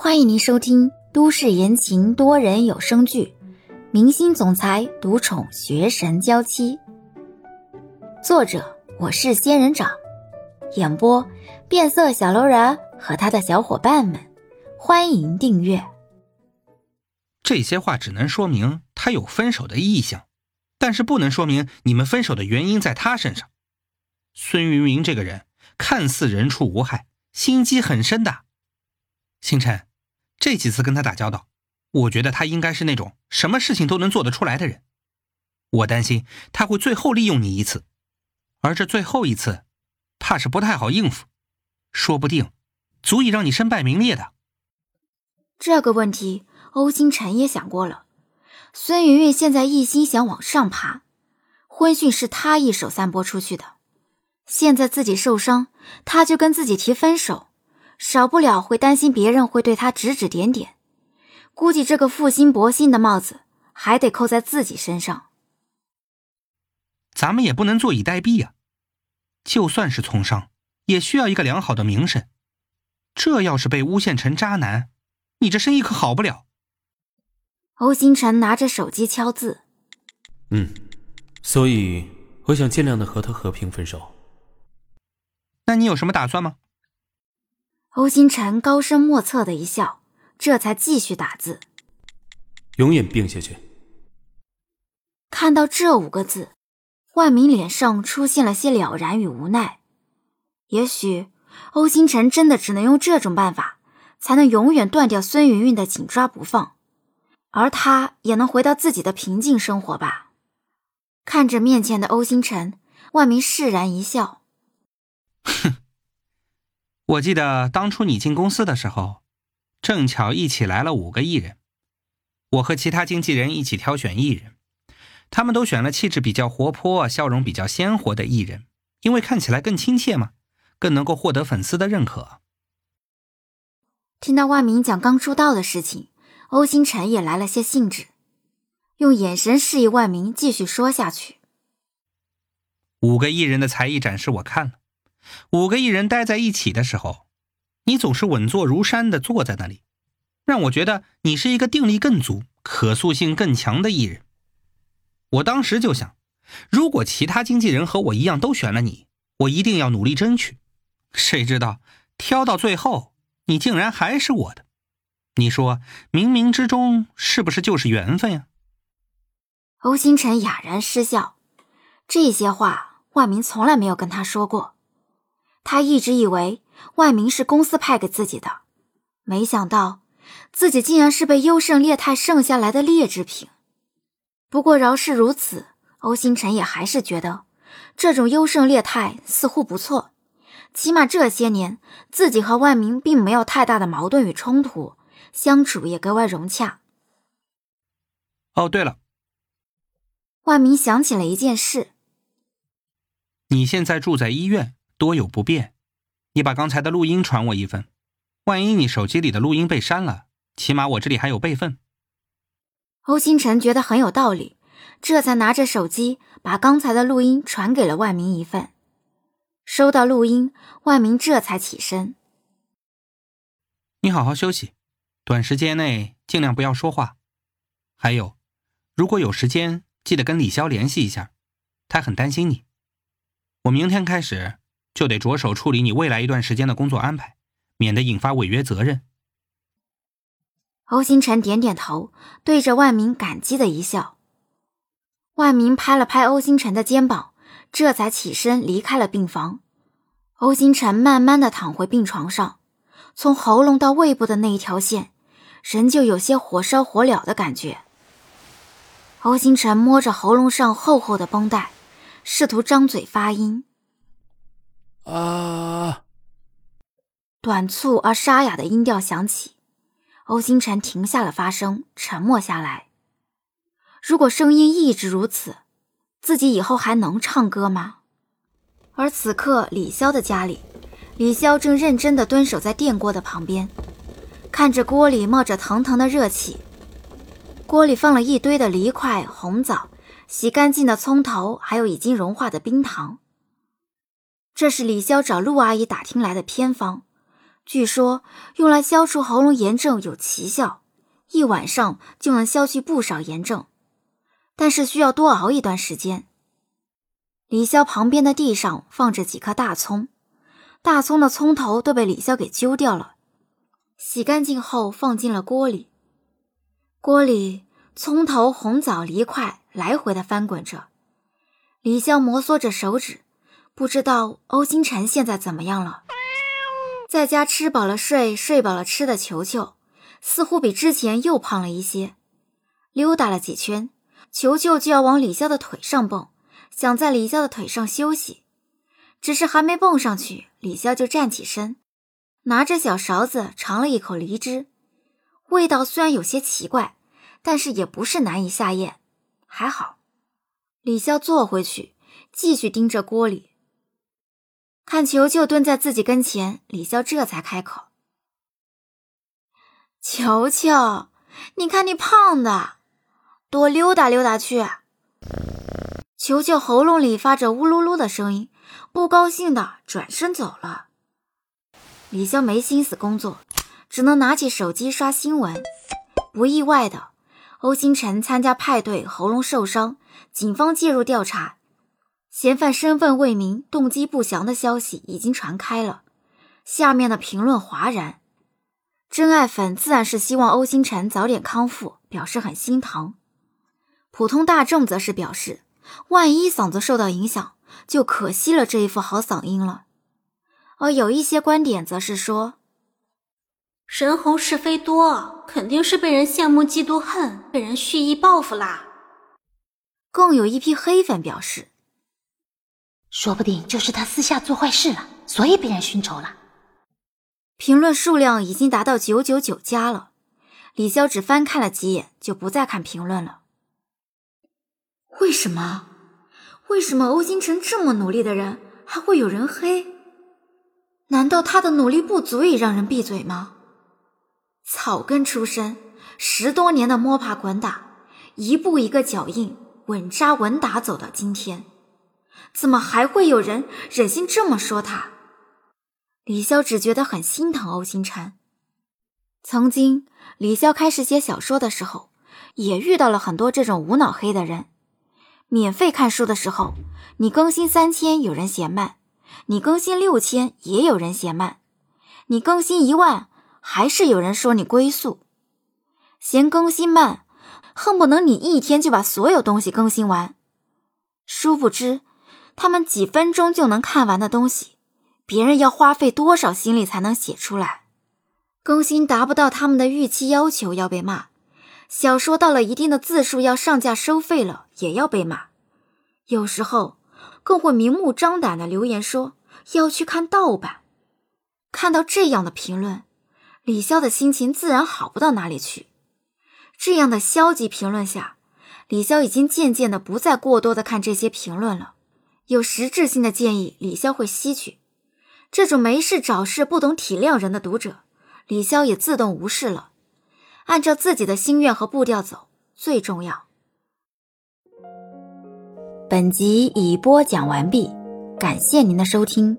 欢迎您收听都市言情多人有声剧《明星总裁独宠学神娇妻》，作者我是仙人掌，演播变色小楼人和他的小伙伴们。欢迎订阅。这些话只能说明他有分手的意向，但是不能说明你们分手的原因在他身上。孙云云这个人看似人畜无害，心机很深的。星辰。这几次跟他打交道，我觉得他应该是那种什么事情都能做得出来的人。我担心他会最后利用你一次，而这最后一次，怕是不太好应付，说不定足以让你身败名裂的。这个问题，欧星辰也想过了。孙云云现在一心想往上爬，婚讯是他一手散播出去的，现在自己受伤，他就跟自己提分手。少不了会担心别人会对他指指点点，估计这个负心薄幸的帽子还得扣在自己身上。咱们也不能坐以待毙呀，就算是从商，也需要一个良好的名声。这要是被诬陷成渣男，你这生意可好不了。欧星辰拿着手机敲字，嗯，所以我想尽量的和他和平分手。那你有什么打算吗？欧星辰高深莫测的一笑，这才继续打字。永远病下去。看到这五个字，万明脸上出现了些了然与无奈。也许欧星辰真的只能用这种办法，才能永远断掉孙云云的紧抓不放，而他也能回到自己的平静生活吧。看着面前的欧星辰，万明释然一笑。哼。我记得当初你进公司的时候，正巧一起来了五个艺人，我和其他经纪人一起挑选艺人，他们都选了气质比较活泼、笑容比较鲜活的艺人，因为看起来更亲切嘛，更能够获得粉丝的认可。听到万明讲刚出道的事情，欧星辰也来了些兴致，用眼神示意万明继续说下去。五个艺人的才艺展示我看了。五个艺人待在一起的时候，你总是稳坐如山的坐在那里，让我觉得你是一个定力更足、可塑性更强的艺人。我当时就想，如果其他经纪人和我一样都选了你，我一定要努力争取。谁知道挑到最后，你竟然还是我的。你说冥冥之中是不是就是缘分呀？欧星辰哑然失笑，这些话万明从来没有跟他说过。他一直以为万明是公司派给自己的，没想到自己竟然是被优胜劣汰剩下来的劣质品。不过饶是如此，欧星辰也还是觉得这种优胜劣汰似乎不错，起码这些年自己和万明并没有太大的矛盾与冲突，相处也格外融洽。哦，对了，万明想起了一件事：你现在住在医院。多有不便，你把刚才的录音传我一份，万一你手机里的录音被删了，起码我这里还有备份。欧星辰觉得很有道理，这才拿着手机把刚才的录音传给了万明一份。收到录音，万明这才起身。你好好休息，短时间内尽量不要说话。还有，如果有时间，记得跟李潇联系一下，他很担心你。我明天开始。就得着手处理你未来一段时间的工作安排，免得引发违约责任。欧星辰点点头，对着万明感激的一笑。万明拍了拍欧星辰的肩膀，这才起身离开了病房。欧星辰慢慢的躺回病床上，从喉咙到胃部的那一条线，仍旧有些火烧火燎的感觉。欧星辰摸着喉咙上厚厚的绷带，试图张嘴发音。啊！短促而沙哑的音调响起，欧星辰停下了发声，沉默下来。如果声音一直如此，自己以后还能唱歌吗？而此刻，李潇的家里，李潇正认真地蹲守在电锅的旁边，看着锅里冒着腾腾的热气，锅里放了一堆的梨块、红枣、洗干净的葱头，还有已经融化的冰糖。这是李潇找陆阿姨打听来的偏方，据说用来消除喉咙炎症有奇效，一晚上就能消去不少炎症，但是需要多熬一段时间。李潇旁边的地上放着几颗大葱，大葱的葱头都被李潇给揪掉了，洗干净后放进了锅里。锅里葱头、红枣、梨块来回的翻滚着，李潇摩挲着手指，不知道欧星辰现在怎么样了。在家吃饱了睡，睡饱了吃的球球，似乎比之前又胖了一些。溜达了几圈，球球就要往李潇的腿上蹦，想在李潇的腿上休息。只是还没蹦上去，李潇就站起身，拿着小勺子尝了一口梨汁，味道虽然有些奇怪，但是也不是难以下咽，还好。李潇坐回去，继续盯着锅里。看球球蹲在自己跟前，李潇这才开口：“球球，你看你胖的，多溜达溜达去。”球球喉咙里发着呜噜噜的声音，不高兴的转身走了。李潇没心思工作，只能拿起手机刷新闻。不意外的，欧星辰参加派对，喉咙受伤，警方介入调查。嫌犯身份未明、动机不详的消息已经传开了，下面的评论哗然。真爱粉自然是希望欧星辰早点康复，表示很心疼。普通大众则是表示，万一嗓子受到影响，就可惜了这一副好嗓音了。而有一些观点则是说，人红是非多，肯定是被人羡慕、嫉妒、恨，被人蓄意报复啦。更有一批黑粉表示。说不定就是他私下做坏事了，所以被人寻仇了。评论数量已经达到九九九加了，李潇只翻看了几眼，就不再看评论了。为什么？为什么欧星辰这么努力的人还会有人黑？难道他的努力不足以让人闭嘴吗？草根出身，十多年的摸爬滚打，一步一个脚印，稳扎稳打走到今天。怎么还会有人忍心这么说他？李潇只觉得很心疼欧星辰。曾经，李潇开始写小说的时候，也遇到了很多这种无脑黑的人。免费看书的时候，你更新三千有人嫌慢，你更新六千也有人嫌慢，你更新一万还是有人说你龟速。嫌更新慢，恨不能你一天就把所有东西更新完。殊不知。他们几分钟就能看完的东西，别人要花费多少心力才能写出来？更新达不到他们的预期要求要被骂，小说到了一定的字数要上架收费了也要被骂，有时候更会明目张胆的留言说要去看盗版。看到这样的评论，李潇的心情自然好不到哪里去。这样的消极评论下，李潇已经渐渐的不再过多的看这些评论了。有实质性的建议，李潇会吸取；这种没事找事、不懂体谅人的读者，李潇也自动无视了。按照自己的心愿和步调走最重要。本集已播讲完毕，感谢您的收听。